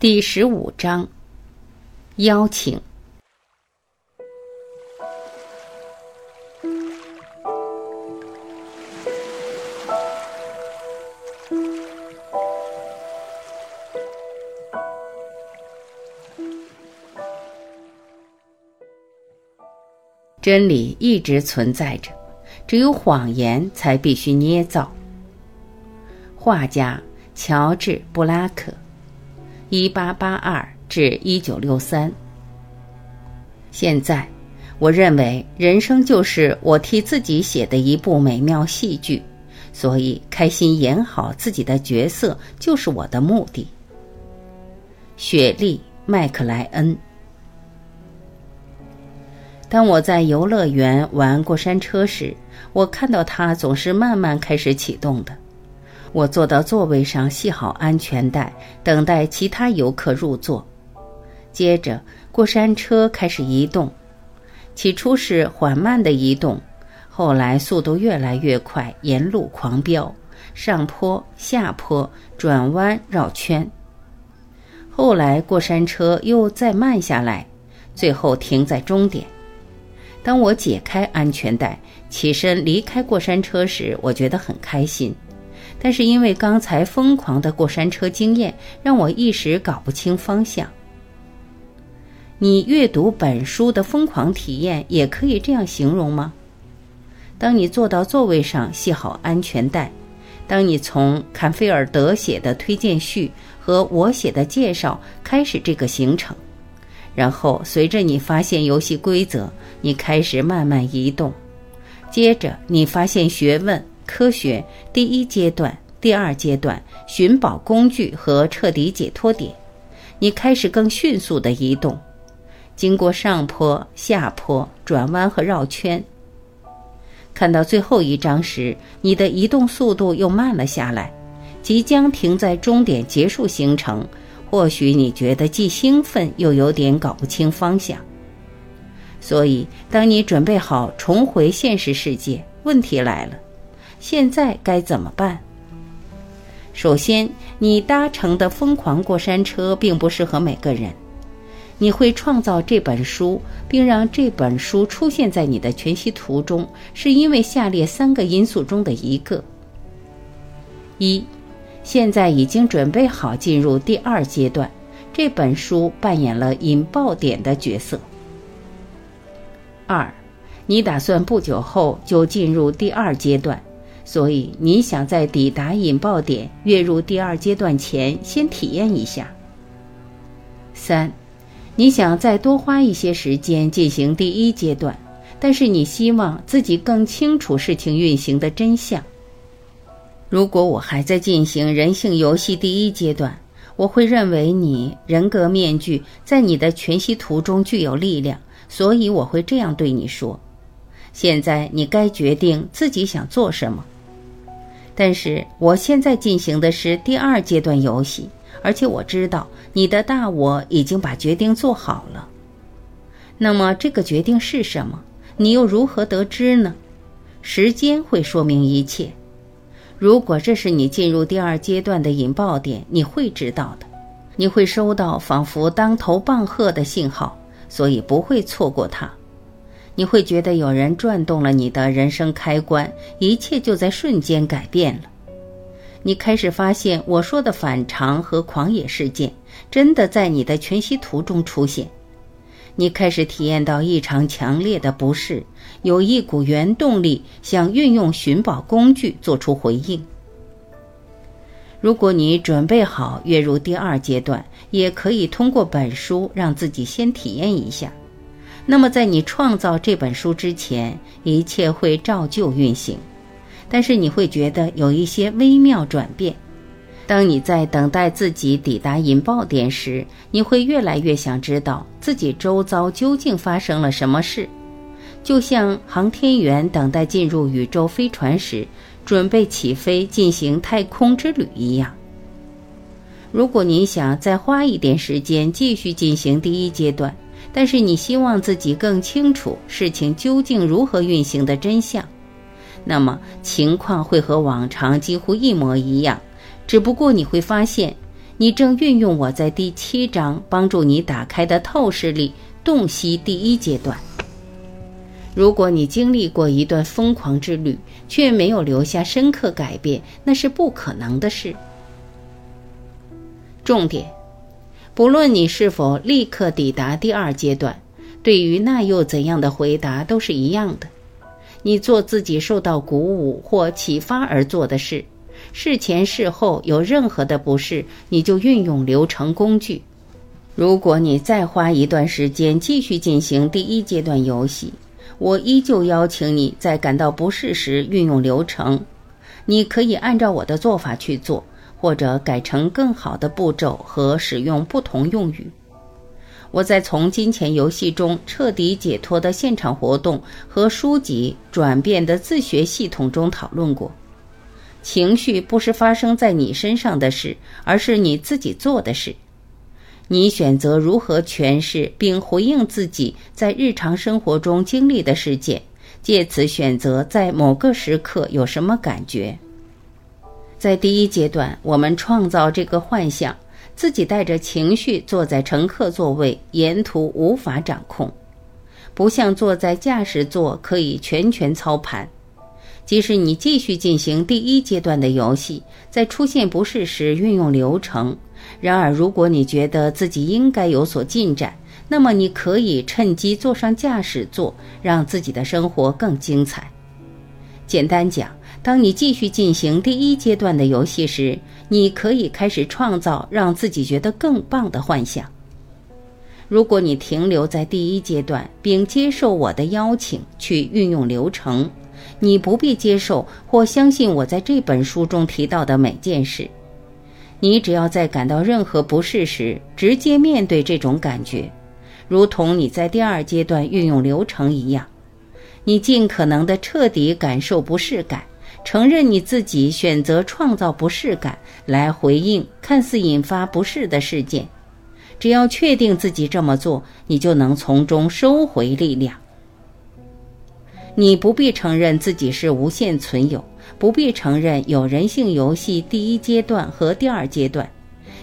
第十五章，邀请。真理一直存在着，只有谎言才必须捏造。画家乔治·布拉克，一八八二至一九六三。现在，我认为人生就是我替自己写的一部美妙戏剧，所以开心演好自己的角色就是我的目的。雪莉·麦克莱恩。当我在游乐园玩过山车时，我看到它总是慢慢开始启动的。我坐到座位上，系好安全带，等待其他游客入座。接着，过山车开始移动，起初是缓慢的移动，后来速度越来越快，沿路狂飙，上坡、下坡、转弯、绕圈。后来，过山车又再慢下来，最后停在终点。当我解开安全带，起身离开过山车时，我觉得很开心。但是因为刚才疯狂的过山车经验，让我一时搞不清方向。你阅读本书的疯狂体验也可以这样形容吗？当你坐到座位上，系好安全带；当你从坎菲尔德写的推荐序和我写的介绍开始这个行程。然后，随着你发现游戏规则，你开始慢慢移动。接着，你发现学问、科学第一阶段、第二阶段、寻宝工具和彻底解脱点。你开始更迅速的移动，经过上坡、下坡、转弯和绕圈。看到最后一章时，你的移动速度又慢了下来，即将停在终点结束行程。或许你觉得既兴奋又有点搞不清方向，所以当你准备好重回现实世界，问题来了：现在该怎么办？首先，你搭乘的疯狂过山车并不适合每个人。你会创造这本书，并让这本书出现在你的全息图中，是因为下列三个因素中的一个：一。现在已经准备好进入第二阶段，这本书扮演了引爆点的角色。二，你打算不久后就进入第二阶段，所以你想在抵达引爆点、跃入第二阶段前先体验一下。三，你想再多花一些时间进行第一阶段，但是你希望自己更清楚事情运行的真相。如果我还在进行人性游戏第一阶段，我会认为你人格面具在你的全息图中具有力量，所以我会这样对你说：现在你该决定自己想做什么。但是我现在进行的是第二阶段游戏，而且我知道你的大我已经把决定做好了。那么这个决定是什么？你又如何得知呢？时间会说明一切。如果这是你进入第二阶段的引爆点，你会知道的，你会收到仿佛当头棒喝的信号，所以不会错过它。你会觉得有人转动了你的人生开关，一切就在瞬间改变了。你开始发现我说的反常和狂野事件真的在你的全息图中出现。你开始体验到异常强烈的不适，有一股原动力想运用寻宝工具做出回应。如果你准备好跃入第二阶段，也可以通过本书让自己先体验一下。那么，在你创造这本书之前，一切会照旧运行，但是你会觉得有一些微妙转变。当你在等待自己抵达引爆点时，你会越来越想知道自己周遭究竟发生了什么事，就像航天员等待进入宇宙飞船时，准备起飞进行太空之旅一样。如果您想再花一点时间继续进行第一阶段，但是你希望自己更清楚事情究竟如何运行的真相，那么情况会和往常几乎一模一样。只不过你会发现，你正运用我在第七章帮助你打开的透视力，洞悉第一阶段。如果你经历过一段疯狂之旅，却没有留下深刻改变，那是不可能的事。重点，不论你是否立刻抵达第二阶段，对于那又怎样的回答都是一样的。你做自己受到鼓舞或启发而做的事。事前事后有任何的不适，你就运用流程工具。如果你再花一段时间继续进行第一阶段游戏，我依旧邀请你在感到不适时运用流程。你可以按照我的做法去做，或者改成更好的步骤和使用不同用语。我在从金钱游戏中彻底解脱的现场活动和书籍转变的自学系统中讨论过。情绪不是发生在你身上的事，而是你自己做的事。你选择如何诠释并回应自己在日常生活中经历的事件，借此选择在某个时刻有什么感觉。在第一阶段，我们创造这个幻象：自己带着情绪坐在乘客座位，沿途无法掌控，不像坐在驾驶座可以全权操盘。即使你继续进行第一阶段的游戏，在出现不适时运用流程。然而，如果你觉得自己应该有所进展，那么你可以趁机坐上驾驶座，让自己的生活更精彩。简单讲，当你继续进行第一阶段的游戏时，你可以开始创造让自己觉得更棒的幻想。如果你停留在第一阶段，并接受我的邀请去运用流程。你不必接受或相信我在这本书中提到的每件事。你只要在感到任何不适时，直接面对这种感觉，如同你在第二阶段运用流程一样。你尽可能的彻底感受不适感，承认你自己选择创造不适感来回应看似引发不适的事件。只要确定自己这么做，你就能从中收回力量。你不必承认自己是无限存有，不必承认有人性游戏第一阶段和第二阶段，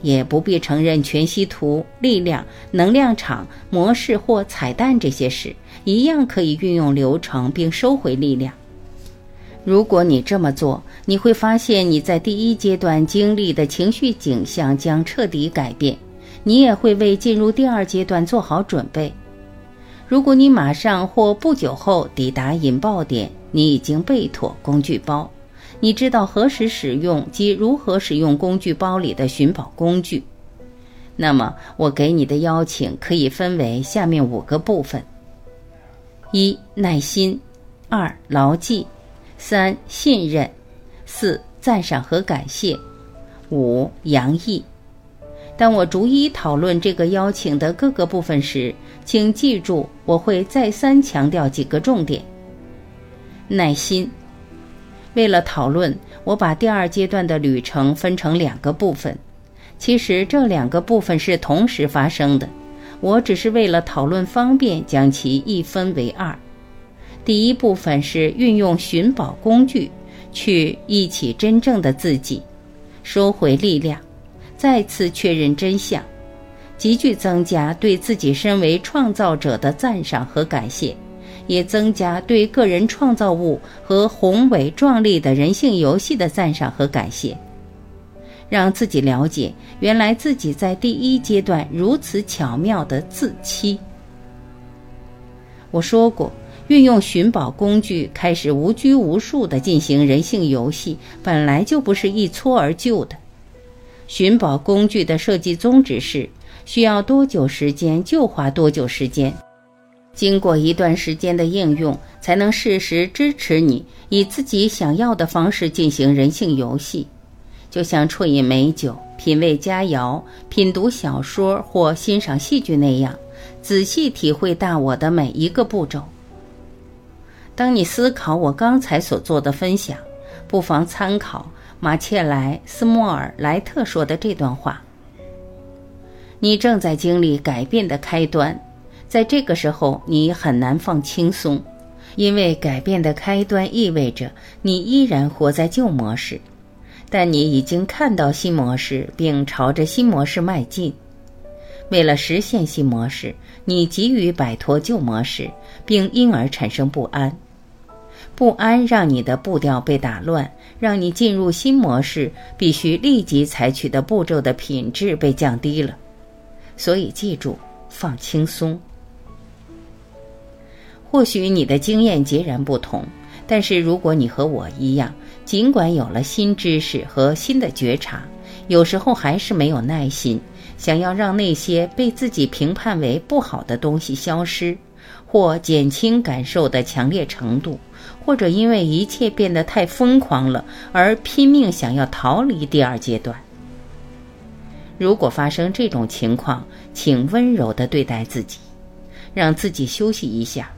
也不必承认全息图、力量、能量场、模式或彩蛋这些事，一样可以运用流程并收回力量。如果你这么做，你会发现你在第一阶段经历的情绪景象将彻底改变，你也会为进入第二阶段做好准备。如果你马上或不久后抵达引爆点，你已经备妥工具包，你知道何时使用及如何使用工具包里的寻宝工具。那么，我给你的邀请可以分为下面五个部分：一、耐心；二、牢记；三、信任；四、赞赏和感谢；五、洋溢。当我逐一讨论这个邀请的各个部分时，请记住，我会再三强调几个重点。耐心。为了讨论，我把第二阶段的旅程分成两个部分。其实这两个部分是同时发生的，我只是为了讨论方便，将其一分为二。第一部分是运用寻宝工具去忆起真正的自己，收回力量。再次确认真相，急剧增加对自己身为创造者的赞赏和感谢，也增加对个人创造物和宏伟壮丽的人性游戏的赞赏和感谢，让自己了解原来自己在第一阶段如此巧妙的自欺。我说过，运用寻宝工具开始无拘无束地进行人性游戏，本来就不是一蹴而就的。寻宝工具的设计宗旨是：需要多久时间就花多久时间，经过一段时间的应用，才能适时支持你以自己想要的方式进行人性游戏，就像啜饮美酒、品味佳肴、品读小说或欣赏戏剧那样，仔细体会大我的每一个步骤。当你思考我刚才所做的分享，不妨参考。马切莱斯莫尔莱特说的这段话：“你正在经历改变的开端，在这个时候你很难放轻松，因为改变的开端意味着你依然活在旧模式。但你已经看到新模式，并朝着新模式迈进。为了实现新模式，你急于摆脱旧模式，并因而产生不安。不安让你的步调被打乱，让你进入新模式必须立即采取的步骤的品质被降低了。所以记住，放轻松。或许你的经验截然不同，但是如果你和我一样，尽管有了新知识和新的觉察，有时候还是没有耐心，想要让那些被自己评判为不好的东西消失，或减轻感受的强烈程度，或者因为一切变得太疯狂了而拼命想要逃离第二阶段。如果发生这种情况，请温柔地对待自己，让自己休息一下。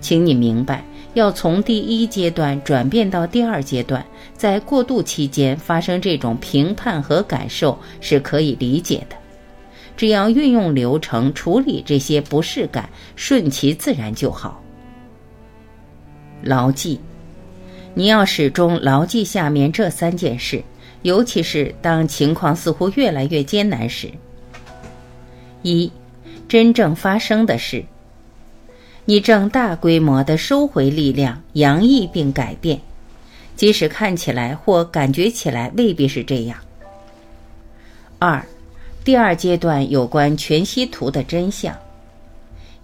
请你明白，要从第一阶段转变到第二阶段，在过渡期间发生这种评判和感受是可以理解的。只要运用流程处理这些不适感，顺其自然就好。牢记，你要始终牢记下面这三件事，尤其是当情况似乎越来越艰难时。一，真正发生的事。你正大规模地收回力量，洋溢并改变，即使看起来或感觉起来未必是这样。二，第二阶段有关全息图的真相。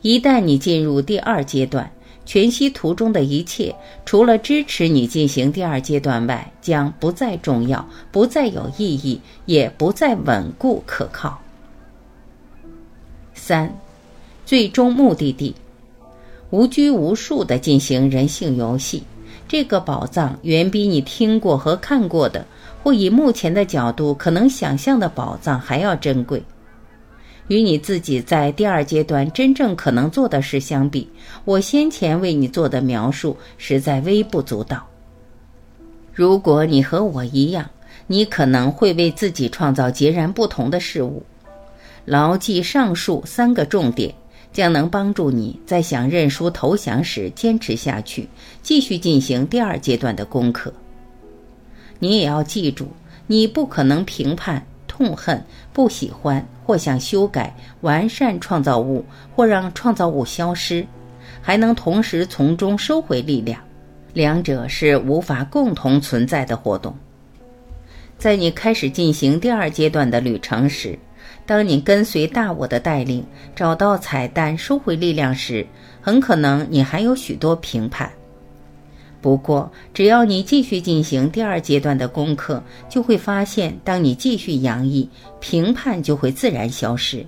一旦你进入第二阶段，全息图中的一切，除了支持你进行第二阶段外，将不再重要，不再有意义，也不再稳固可靠。三，最终目的地。无拘无束地进行人性游戏，这个宝藏远比你听过和看过的，或以目前的角度可能想象的宝藏还要珍贵。与你自己在第二阶段真正可能做的事相比，我先前为你做的描述实在微不足道。如果你和我一样，你可能会为自己创造截然不同的事物。牢记上述三个重点。将能帮助你在想认输投降时坚持下去，继续进行第二阶段的功课。你也要记住，你不可能评判、痛恨、不喜欢或想修改、完善创造物，或让创造物消失，还能同时从中收回力量。两者是无法共同存在的活动。在你开始进行第二阶段的旅程时。当你跟随大我的带领，找到彩蛋，收回力量时，很可能你还有许多评判。不过，只要你继续进行第二阶段的功课，就会发现，当你继续洋溢，评判就会自然消失。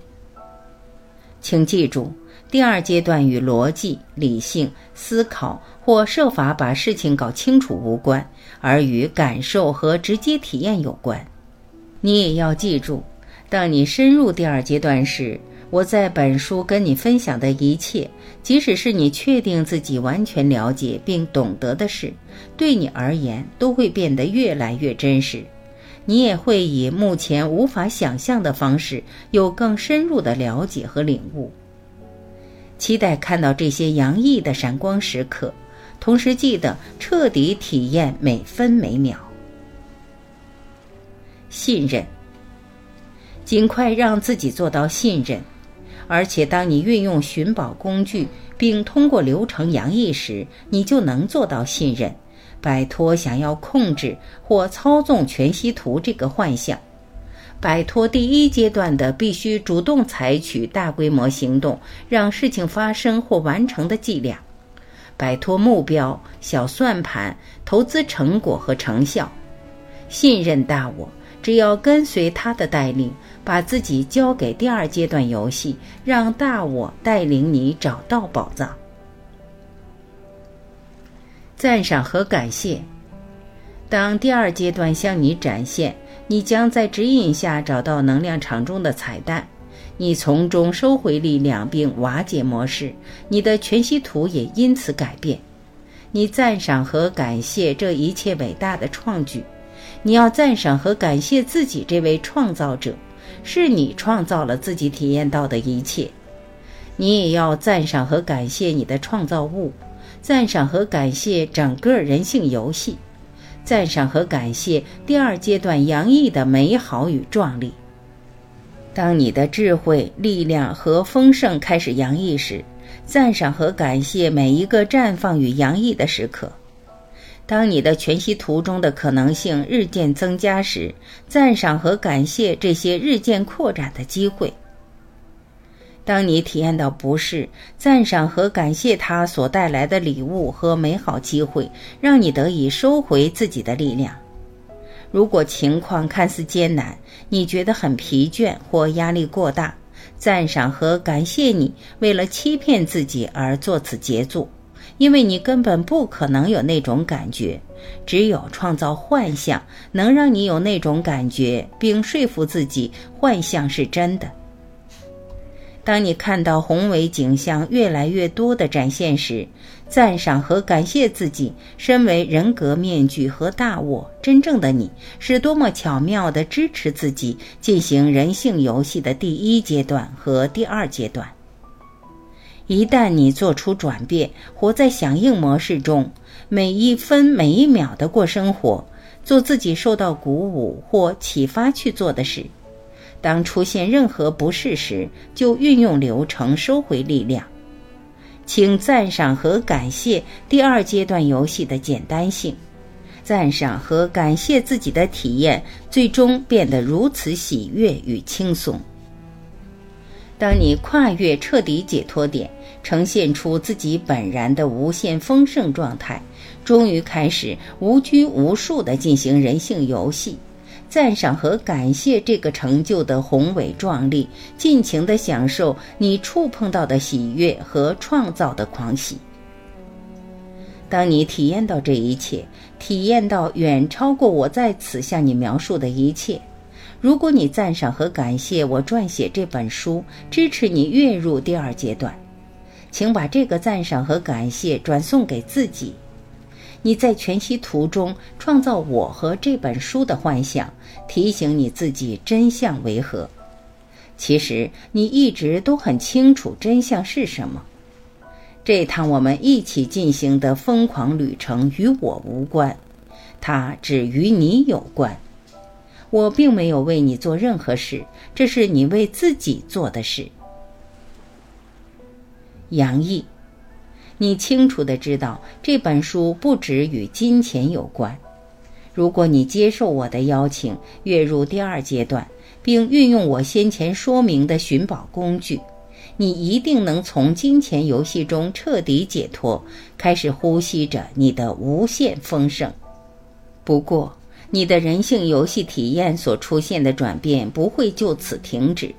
请记住，第二阶段与逻辑、理性思考或设法把事情搞清楚无关，而与感受和直接体验有关。你也要记住。当你深入第二阶段时，我在本书跟你分享的一切，即使是你确定自己完全了解并懂得的事，对你而言都会变得越来越真实。你也会以目前无法想象的方式，有更深入的了解和领悟。期待看到这些洋溢的闪光时刻，同时记得彻底体验每分每秒。信任。尽快让自己做到信任，而且当你运用寻宝工具并通过流程洋溢时，你就能做到信任，摆脱想要控制或操纵全息图这个幻象，摆脱第一阶段的必须主动采取大规模行动让事情发生或完成的伎俩，摆脱目标、小算盘、投资成果和成效，信任大我。只要跟随他的带领，把自己交给第二阶段游戏，让大我带领你找到宝藏。赞赏和感谢。当第二阶段向你展现，你将在指引下找到能量场中的彩蛋，你从中收回力量并瓦解模式，你的全息图也因此改变。你赞赏和感谢这一切伟大的创举。你要赞赏和感谢自己这位创造者，是你创造了自己体验到的一切。你也要赞赏和感谢你的创造物，赞赏和感谢整个人性游戏，赞赏和感谢第二阶段洋溢的美好与壮丽。当你的智慧、力量和丰盛开始洋溢时，赞赏和感谢每一个绽放与洋溢的时刻。当你的全息图中的可能性日渐增加时，赞赏和感谢这些日渐扩展的机会。当你体验到不适，赞赏和感谢它所带来的礼物和美好机会，让你得以收回自己的力量。如果情况看似艰难，你觉得很疲倦或压力过大，赞赏和感谢你为了欺骗自己而做此杰作。因为你根本不可能有那种感觉，只有创造幻象能让你有那种感觉，并说服自己幻象是真的。当你看到宏伟景象越来越多的展现时，赞赏和感谢自己身为人格面具和大我真正的你是多么巧妙地支持自己进行人性游戏的第一阶段和第二阶段。一旦你做出转变，活在响应模式中，每一分每一秒的过生活，做自己受到鼓舞或启发去做的事。当出现任何不适时，就运用流程收回力量。请赞赏和感谢第二阶段游戏的简单性，赞赏和感谢自己的体验最终变得如此喜悦与轻松。当你跨越彻底解脱点，呈现出自己本然的无限丰盛状态，终于开始无拘无束地进行人性游戏，赞赏和感谢这个成就的宏伟壮丽，尽情地享受你触碰到的喜悦和创造的狂喜。当你体验到这一切，体验到远超过我在此向你描述的一切。如果你赞赏和感谢我撰写这本书，支持你跃入第二阶段，请把这个赞赏和感谢转送给自己。你在全息图中创造我和这本书的幻想，提醒你自己真相为何。其实你一直都很清楚真相是什么。这趟我们一起进行的疯狂旅程与我无关，它只与你有关。我并没有为你做任何事，这是你为自己做的事。杨毅，你清楚的知道这本书不只与金钱有关。如果你接受我的邀请，跃入第二阶段，并运用我先前说明的寻宝工具，你一定能从金钱游戏中彻底解脱，开始呼吸着你的无限丰盛。不过。你的人性游戏体验所出现的转变不会就此停止，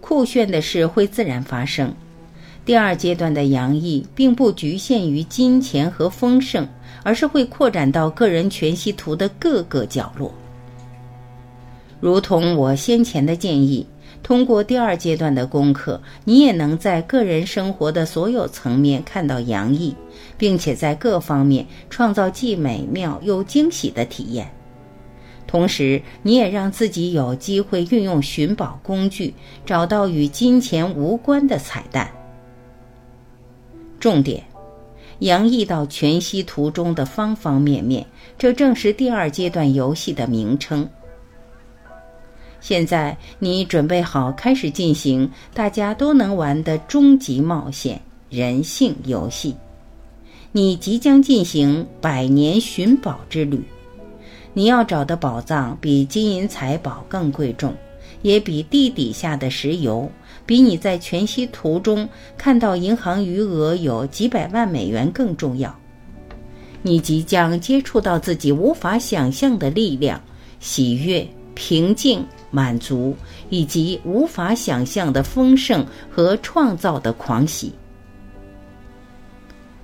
酷炫的事会自然发生。第二阶段的洋溢并不局限于金钱和丰盛，而是会扩展到个人全息图的各个角落。如同我先前的建议，通过第二阶段的功课，你也能在个人生活的所有层面看到洋溢，并且在各方面创造既美妙又惊喜的体验。同时，你也让自己有机会运用寻宝工具，找到与金钱无关的彩蛋。重点，洋溢到全息图中的方方面面，这正是第二阶段游戏的名称。现在，你准备好开始进行大家都能玩的终极冒险——人性游戏。你即将进行百年寻宝之旅。你要找的宝藏比金银财宝更贵重，也比地底下的石油，比你在全息图中看到银行余额有几百万美元更重要。你即将接触到自己无法想象的力量、喜悦、平静、满足，以及无法想象的丰盛和创造的狂喜。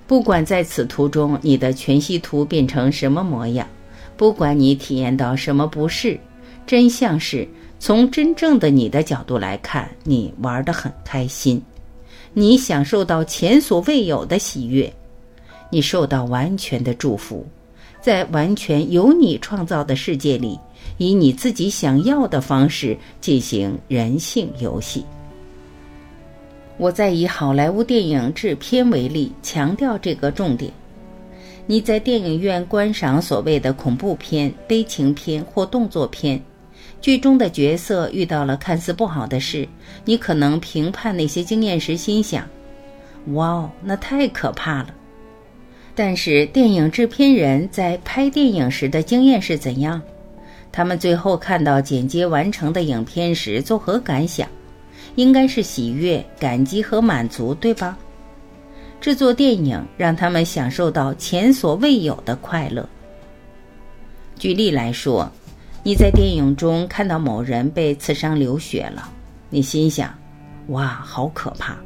不管在此途中你的全息图变成什么模样。不管你体验到什么不适，真相是从真正的你的角度来看，你玩得很开心，你享受到前所未有的喜悦，你受到完全的祝福，在完全由你创造的世界里，以你自己想要的方式进行人性游戏。我在以好莱坞电影制片为例，强调这个重点。你在电影院观赏所谓的恐怖片、悲情片或动作片，剧中的角色遇到了看似不好的事，你可能评判那些经验时心想：“哇哦，那太可怕了。”但是电影制片人在拍电影时的经验是怎样？他们最后看到剪接完成的影片时作何感想？应该是喜悦、感激和满足，对吧？制作电影让他们享受到前所未有的快乐。举例来说，你在电影中看到某人被刺伤流血了，你心想：“哇，好可怕！”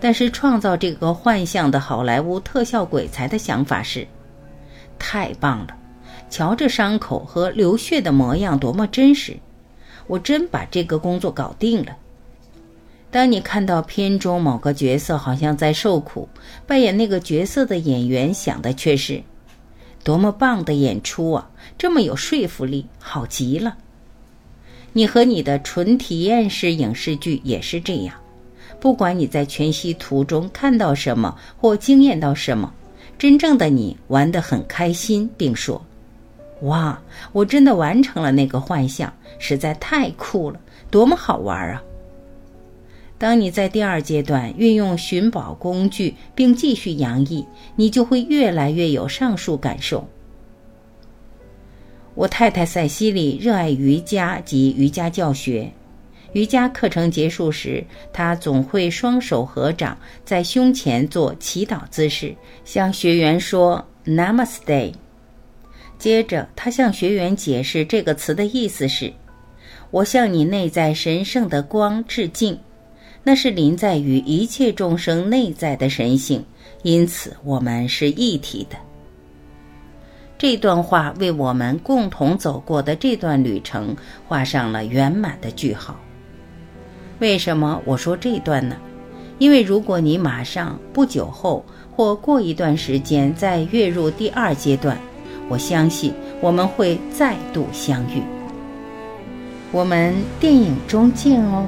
但是创造这个幻象的好莱坞特效鬼才的想法是：“太棒了！瞧这伤口和流血的模样多么真实！我真把这个工作搞定了。”当你看到片中某个角色好像在受苦，扮演那个角色的演员想的却是：多么棒的演出啊！这么有说服力，好极了。你和你的纯体验式影视剧也是这样，不管你在全息图中看到什么或惊艳到什么，真正的你玩得很开心，并说：“哇，我真的完成了那个幻象，实在太酷了，多么好玩啊！”当你在第二阶段运用寻宝工具，并继续洋溢，你就会越来越有上述感受。我太太塞西莉热爱瑜伽及瑜伽教学。瑜伽课程结束时，她总会双手合掌，在胸前做祈祷姿势，向学员说 “Namaste”。接着，她向学员解释这个词的意思是：“我向你内在神圣的光致敬。”那是临在于一切众生内在的神性，因此我们是一体的。这段话为我们共同走过的这段旅程画上了圆满的句号。为什么我说这段呢？因为如果你马上不久后或过一段时间再跃入第二阶段，我相信我们会再度相遇。我们电影中见哦。